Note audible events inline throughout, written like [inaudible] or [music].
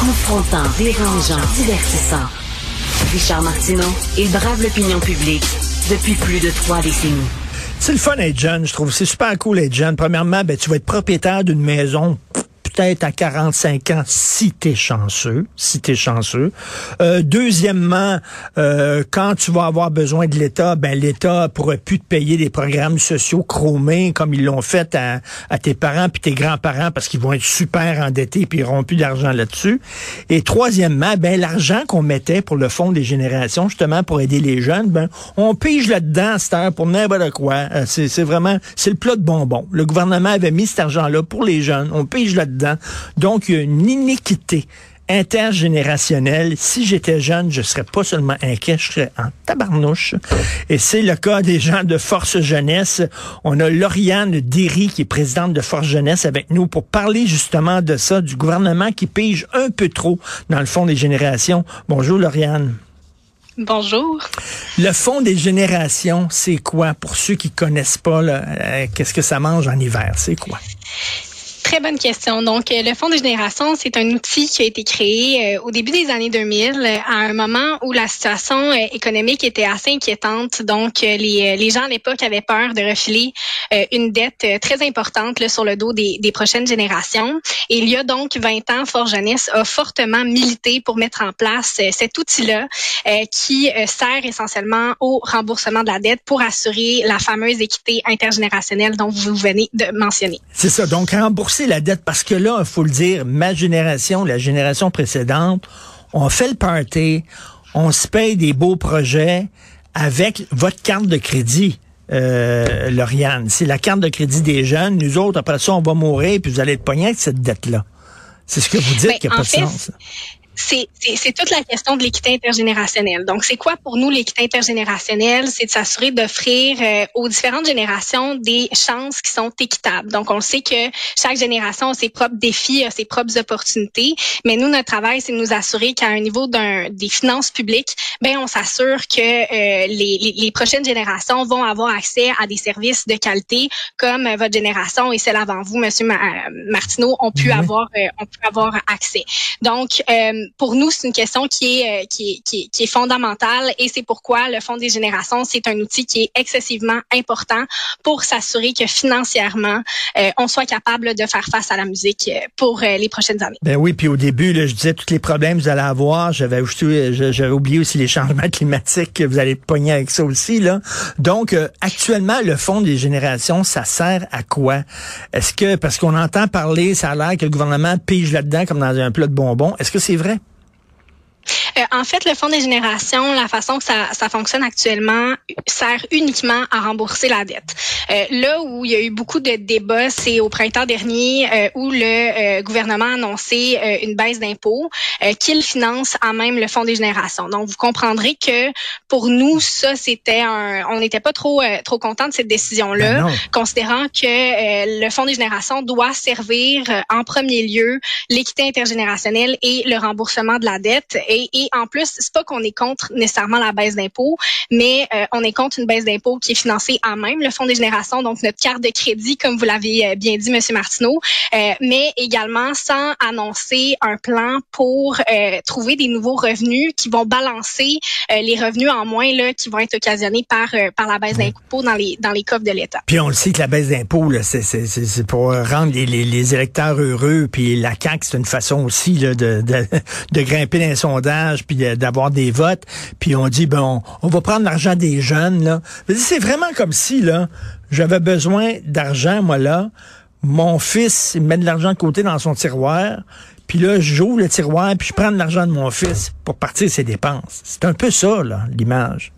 Confrontant, dérangeant, divertissant. Richard Martineau, il brave l'opinion publique depuis plus de trois décennies. C'est le fun d'être jeune, je trouve. C'est super cool d'être jeune. Premièrement, ben, tu vas être propriétaire d'une maison peut-être à 45 ans si t'es chanceux, si t'es chanceux. Euh, deuxièmement, euh, quand tu vas avoir besoin de l'État, ben l'État pourrait plus te payer des programmes sociaux chromés comme ils l'ont fait à, à, tes parents puis tes grands-parents parce qu'ils vont être super endettés puis ils n'auront plus d'argent là-dessus. Et troisièmement, ben l'argent qu'on mettait pour le fonds des générations justement pour aider les jeunes, ben on pige là-dedans cette heure pour n'importe quoi. Euh, c'est vraiment c'est le plat de bonbons. Le gouvernement avait mis cet argent-là pour les jeunes. On pige là-dedans donc, il y a une iniquité intergénérationnelle. Si j'étais jeune, je serais pas seulement inquiet, je serais en tabarnouche. Et c'est le cas des gens de Force Jeunesse. On a Lauriane Derry, qui est présidente de Force Jeunesse, avec nous pour parler justement de ça, du gouvernement qui pige un peu trop dans le fond des générations. Bonjour, Lauriane. Bonjour. Le fond des générations, c'est quoi? Pour ceux qui connaissent pas? Euh, qu'est-ce que ça mange en hiver? C'est quoi? Très bonne question. Donc, euh, le Fonds de génération, c'est un outil qui a été créé euh, au début des années 2000, euh, à un moment où la situation économique était assez inquiétante. Donc, les, les gens à l'époque avaient peur de refiler une dette très importante sur le dos des, des, prochaines générations. Et il y a donc 20 ans, Fort Jeunesse a fortement milité pour mettre en place cet outil-là qui sert essentiellement au remboursement de la dette pour assurer la fameuse équité intergénérationnelle dont vous venez de mentionner. C'est ça. Donc, rembourser la dette parce que là, il faut le dire, ma génération, la génération précédente, on fait le party, on se paye des beaux projets avec votre carte de crédit. Euh, Lauriane, c'est la carte de crédit des jeunes. Nous autres, après ça, on va mourir, puis vous allez être pognés avec cette dette-là. C'est ce que vous dites ben, qui n'a pas de sens c'est toute la question de l'équité intergénérationnelle. Donc, c'est quoi pour nous l'équité intergénérationnelle? C'est de s'assurer d'offrir euh, aux différentes générations des chances qui sont équitables. Donc, on sait que chaque génération a ses propres défis, a ses propres opportunités, mais nous, notre travail, c'est de nous assurer qu'à un niveau d'un des finances publiques, ben on s'assure que euh, les, les, prochaines générations vont avoir accès à des services de qualité comme euh, votre génération et celle avant vous, Monsieur Martineau, ont pu avoir ont pu avoir accès. Donc, pour nous, c'est une question qui est, euh, qui, est, fondamentale et c'est pourquoi le Fonds des générations, c'est un outil qui est excessivement important pour s'assurer que financièrement, euh, on soit capable de faire face à la musique euh, pour les prochaines années. Ben oui, puis au début, je disais tous les problèmes que vous allez avoir. J'avais j'avais oublié aussi les changements [laughs] climatiques que vous allez pogner avec ça aussi. Là. Donc, actuellement, le Fonds des générations, ça sert à quoi? Est-ce que, parce qu'on entend parler, ça a l'air que le gouvernement pige là-dedans comme dans un plat de bonbons. Est-ce que c'est vrai? Euh, en fait, le Fonds des générations, la façon que ça, ça fonctionne actuellement, sert uniquement à rembourser la dette. Euh, là où il y a eu beaucoup de débats, c'est au printemps dernier euh, où le gouvernement a annoncé une baisse d'impôts qu'il finance à même le Fonds des générations. Donc, vous comprendrez que pour nous, ça, c'était un... On n'était pas trop trop content de cette décision-là, ben considérant que le Fonds des générations doit servir en premier lieu l'équité intergénérationnelle et le remboursement de la dette et, en plus, c'est pas qu'on est contre nécessairement la baisse d'impôts, mais euh, on est contre une baisse d'impôts qui est financée à même le Fonds des générations, donc notre carte de crédit, comme vous l'avez euh, bien dit, Monsieur Martineau, euh, mais également sans annoncer un plan pour trouver des nouveaux revenus qui vont balancer les revenus en moins là, qui vont être occasionnés par par la baisse d'impôts dans les dans les coffres de l'État. Puis on le sait que la baisse d'impôts, c'est pour rendre les, les, les, électeurs heureux, puis la CAQ, c'est une façon aussi là, de, de, [laughs] de grimper dans puis d'avoir des votes, puis on dit bon, on va prendre l'argent des jeunes là. C'est vraiment comme si là, j'avais besoin d'argent moi là, mon fils il met de l'argent de côté dans son tiroir, puis là, j'ouvre le tiroir, puis je prends de l'argent de mon fils pour partir ses dépenses. C'est un peu ça, là, l'image.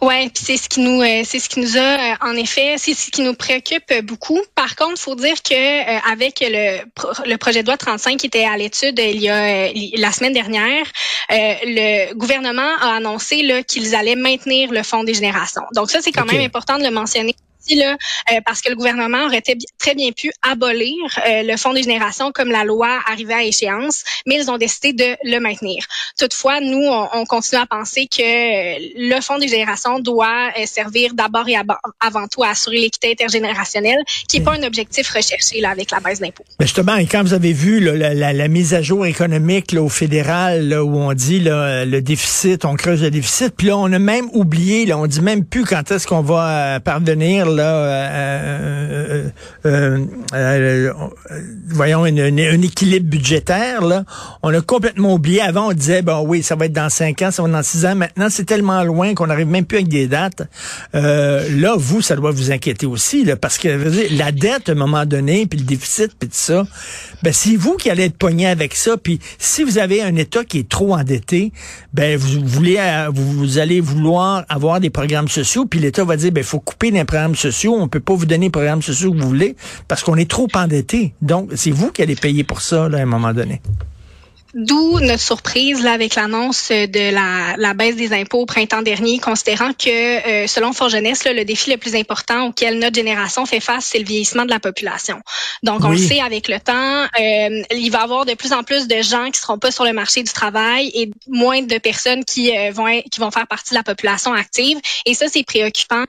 Ouais, puis c'est ce qui nous, euh, c'est ce qui nous a, euh, en effet, c'est ce qui nous préoccupe beaucoup. Par contre, faut dire que euh, avec le, le projet de loi 35 qui était à l'étude il y a la semaine dernière, le gouvernement a annoncé là qu'ils allaient maintenir le fonds des générations. Donc ça, c'est quand même important de le mentionner là, parce que le gouvernement aurait très bien pu abolir le fonds des générations comme la loi arrivait à échéance, mais ils ont décidé de le maintenir. Toutefois, nous, on, on continue à penser que le fonds des générations doit servir d'abord et avant tout à assurer l'équité intergénérationnelle, qui n'est pas un objectif recherché avec la baisse d'impôts. Mais justement, et quand vous avez vu la, mise à jour économique au fédéral, où on dit le déficit, on creuse le déficit, puis là, on a même oublié, là, on dit même plus quand est-ce qu'on va euh, parvenir, euh, euh, euh voyons, un équilibre budgétaire. Là. On a complètement oublié. Avant, on disait, bon oui, ça va être dans cinq ans, ça va être dans six ans. Maintenant, c'est tellement loin qu'on n'arrive même plus avec des dates. là, vous, ça doit vous inquiéter aussi, parce que la dette, à un moment donné, puis le déficit, puis tout ça, ben, c'est vous qui allez être pogné avec ça. Puis si vous avez un État qui est trop endetté, ben vous voulez, euh, vous, allez vouloir avoir des programmes sociaux, puis l'État va dire, ben faut couper les programmes sociaux, on peut pas vous donner les programmes sociaux que vous voulez parce qu'on est trop endetté. Donc c'est vous qui allez payer pour ça là, à un moment donné. D'où notre surprise là avec l'annonce de la, la, baisse des impôts au printemps dernier, considérant que euh, selon Fort Jeunesse, le défi le plus important auquel notre génération fait face, c'est le vieillissement de la population. Donc on le sait avec le temps, euh, il va y avoir de plus en plus de gens qui seront pas sur le marché du travail et moins de personnes qui euh, vont qui vont faire partie de la population active. Et ça c'est préoccupant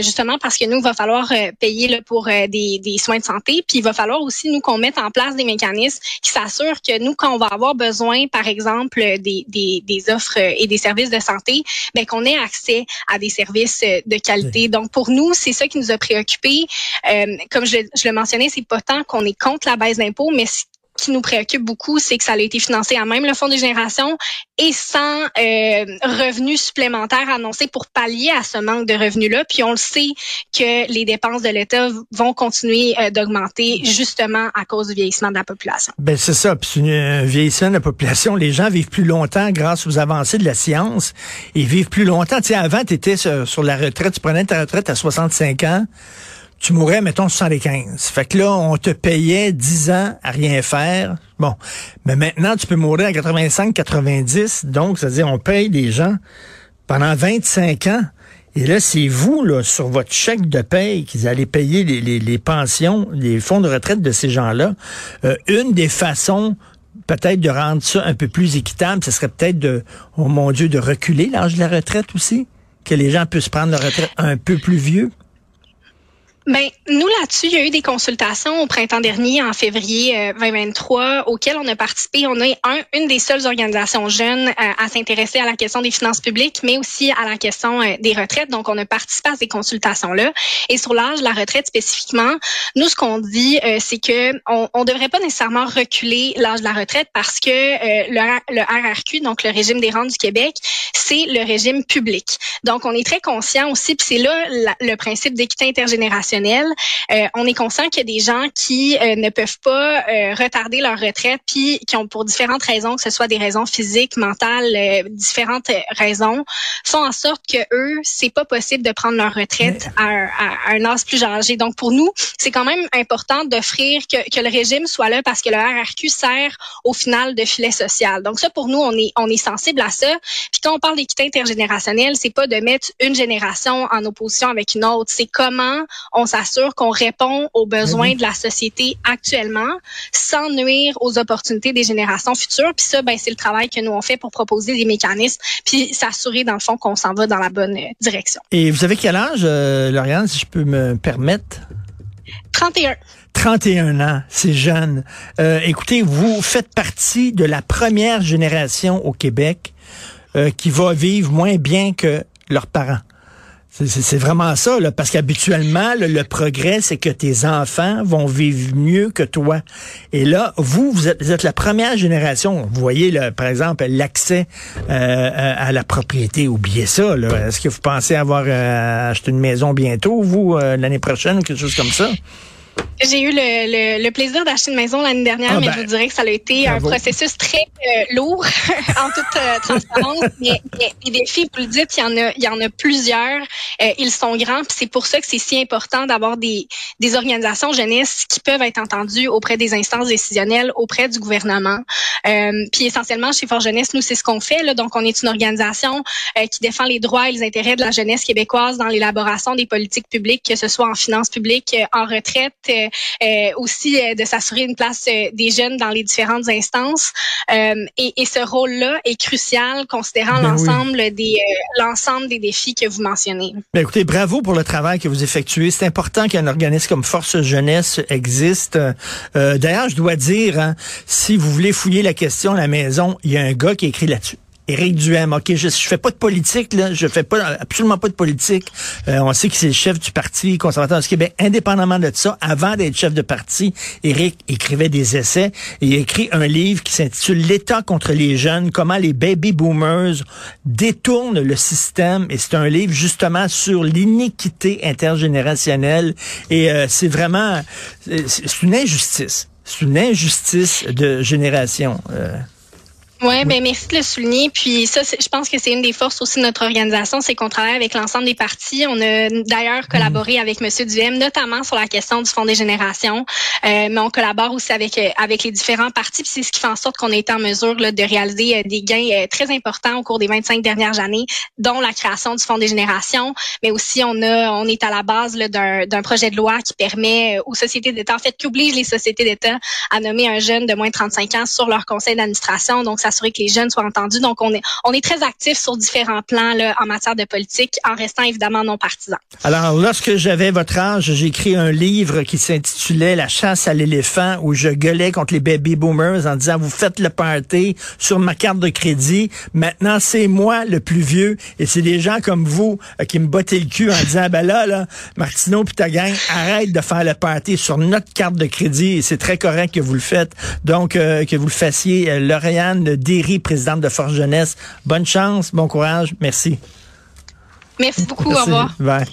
justement parce que nous il va falloir payer là, pour des, des soins de santé, puis il va falloir aussi nous qu'on mette en place des mécanismes qui s'assurent que nous quand on va avoir besoin, par exemple, des, des, des offres et des services de santé, mais qu'on ait accès à des services de qualité. Donc, pour nous, c'est ça qui nous a préoccupés. Euh, comme je, je, le mentionnais, c'est pas tant qu'on est contre la baisse d'impôts, mais qui nous préoccupe beaucoup, c'est que ça a été financé à même le Fonds des générations et sans euh, revenus supplémentaires annoncés pour pallier à ce manque de revenus-là. Puis on le sait que les dépenses de l'État vont continuer euh, d'augmenter justement à cause du vieillissement de la population. Ben c'est ça. Puis un vieillissement de la population, les gens vivent plus longtemps grâce aux avancées de la science. Ils vivent plus longtemps. Tu sais, avant, tu étais sur la retraite, tu prenais ta retraite à 65 ans tu mourrais, mettons, 75. Fait que là, on te payait 10 ans à rien faire. Bon. Mais maintenant, tu peux mourir à 85, 90. Donc, c'est-à-dire, on paye des gens pendant 25 ans. Et là, c'est vous, là, sur votre chèque de paye, qu'ils allaient payer les, les, pensions, les fonds de retraite de ces gens-là. Euh, une des façons peut-être de rendre ça un peu plus équitable, ce serait peut-être de, oh mon Dieu, de reculer l'âge de la retraite aussi, que les gens puissent prendre leur retraite un peu plus vieux. Ben, nous là-dessus, il y a eu des consultations au printemps dernier, en février 2023, euh, auxquelles on a participé. On est un, une des seules organisations jeunes euh, à s'intéresser à la question des finances publiques, mais aussi à la question euh, des retraites. Donc, on a participé à ces consultations-là. Et sur l'âge de la retraite spécifiquement, nous, ce qu'on dit, c'est que on, devrait pas nécessairement reculer l'âge de la retraite parce que le, le RRQ, donc le régime des rentes du Québec, c'est le régime public. Donc, on est très conscient aussi, puis c'est là le principe d'équité intergénérationnelle euh, on est conscient qu'il y a des gens qui euh, ne peuvent pas euh, retarder leur retraite, puis qui ont pour différentes raisons, que ce soit des raisons physiques, mentales, différentes raisons, font en sorte que eux, c'est pas possible de prendre leur retraite à, un âge plus âgé. Donc pour nous, c'est quand même important d'offrir que, que, le régime soit là parce que le RRQ sert au final de filet social. Donc ça pour nous, on est on est sensible à ça. Puis quand on parle d'équité intergénérationnelle, c'est pas de mettre une génération en opposition avec une autre, c'est comment on on s'assure qu'on répond aux besoins ben de la société actuellement sans nuire aux opportunités des générations futures. Puis ça, ben, c'est le travail que nous on fait pour proposer des mécanismes puis s'assurer dans le fond qu'on s'en va dans la bonne euh, direction. Et vous avez quel âge, euh, Lauriane, si je peux me permettre? 31. 31 ans, c'est jeune. Euh, écoutez, vous faites partie de la première génération au Québec qui va vivre moins bien que leurs parents. C'est vraiment ça, parce qu'habituellement, le, progrès, c'est que tes enfants vont vivre mieux que toi. Et là, vous, vous êtes, la première génération. Vous voyez, là, par exemple, l'accès euh, à la propriété. Oubliez ça. Est-ce que vous pensez avoir euh, acheté une maison bientôt, vous, euh, l'année prochaine, quelque chose comme ça? J'ai eu le, le, plaisir d'acheter une maison l'année dernière, ah mais je ben, vous dirais que ça a été un processus très euh, lourd [laughs] en toute euh, transparence. [laughs] mais, les défis, vous le dites, il y en a, il y en a plusieurs. Euh, ils sont grands, c'est pour ça que c'est si important d'avoir des, des organisations jeunesse qui peuvent être entendues auprès des instances décisionnelles, auprès du gouvernement. puis essentiellement, chez Fort Jeunesse, nous, c'est ce qu'on fait. Là. Donc, on est une organisation qui défend les droits et les intérêts de la jeunesse québécoise dans l'élaboration des politiques publiques, que ce soit en finances publiques, en retraite, euh, aussi euh, de s'assurer une place euh, des jeunes dans les différentes instances. Et, et, ce rôle-là est crucial considérant ben l'ensemble des l'ensemble des défis que vous mentionnez. Ben écoutez, bravo pour le travail que vous effectuez. C'est important qu'un organisme comme Force Jeunesse existe. D'ailleurs, je dois dire, hein, si vous voulez fouiller la question à la maison, il y a un gars qui écrit là-dessus. Éric Duhem, ok, je, je fais pas de politique, là, je fais pas absolument pas de politique. Euh, on sait que c'est le chef du Parti conservateur du Québec. Indépendamment de ça, avant d'être chef de parti, Éric écrivait des essais et il écrit un livre qui s'intitule L'État contre les jeunes, comment les baby boomers détournent le système. Et c'est un livre justement sur l'iniquité intergénérationnelle. Et euh, c'est vraiment, c'est une injustice. C'est une injustice de génération. Euh. Ouais, ben merci de le souligner. Puis ça, je pense que c'est une des forces aussi de notre organisation, c'est qu'on travaille avec l'ensemble des partis. On a d'ailleurs collaboré avec Monsieur Duhem, notamment sur la question du Fonds des générations, euh, mais on collabore aussi avec euh, avec les différents partis. Puis c'est ce qui fait en sorte qu'on est en mesure là, de réaliser euh, des gains très importants au cours des 25 dernières années, dont la création du Fonds des générations, mais aussi on a on est à la base d'un projet de loi qui permet aux sociétés d'État, en fait, qui oblige les sociétés d'État à nommer un jeune de moins de 35 ans sur leur conseil d'administration. Donc ça que les jeunes soient entendus. Donc, on est, on est très actifs sur différents plans là, en matière de politique, en restant évidemment non partisan. Alors, lorsque j'avais votre âge, j'ai écrit un livre qui s'intitulait La chasse à l'éléphant, où je gueulais contre les baby boomers en disant, vous faites le party sur ma carte de crédit. Maintenant, c'est moi le plus vieux et c'est des gens comme vous euh, qui me bottaient le cul en disant, ben là, là, Martineau puis ta gang, arrête de faire le party sur notre carte de crédit et c'est très correct que vous le faites. Donc, euh, que vous le fassiez. Euh, Lauriane Derry, présidente de Force Jeunesse. Bonne chance, bon courage. Merci. Merci beaucoup. Au revoir. Bye.